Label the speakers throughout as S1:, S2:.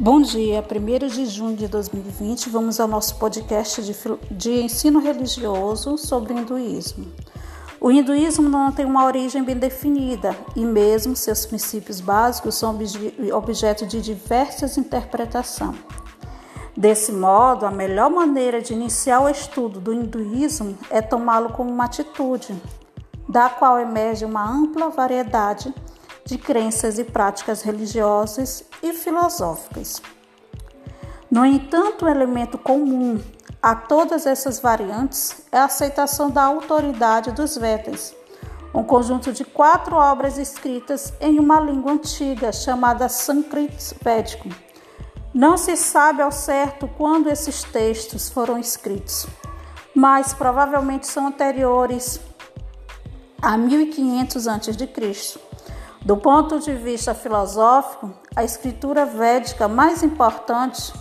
S1: Bom dia, 1 de junho de 2020, vamos ao nosso podcast de, de, ensino religioso sobre o hinduísmo. O hinduísmo não tem uma origem bem definida e, mesmo seus princípios básicos, são objeto de diversas interpretações. Desse modo, a melhor maneira de iniciar o estudo do hinduísmo é tomá-lo como uma atitude, da qual emerge uma ampla variedade de crenças e práticas religiosas e filosóficas. No entanto, o elemento comum a todas essas variantes é a aceitação da autoridade dos Vedas, um conjunto de quatro obras escritas em uma língua antiga chamada Sânscrito Védico. Não se sabe ao certo quando esses textos foram escritos, mas provavelmente são anteriores a 1500 a.C. Do ponto de vista filosófico, a escritura védica mais importante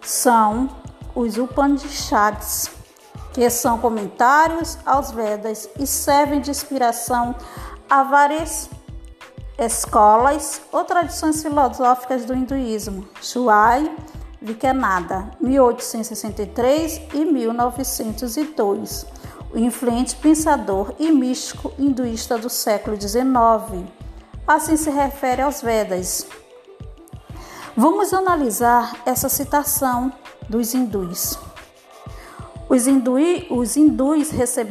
S1: são os Upanishads, que são comentários aos Vedas e servem de inspiração a várias escolas ou tradições filosóficas do hinduísmo. Shuai Vikanada, 1863 e 1902, o influente pensador e místico hinduísta do século XIX assim se refere aos Vedas. Vamos analisar essa citação dos hindus. Os, hindui, os hindus receberam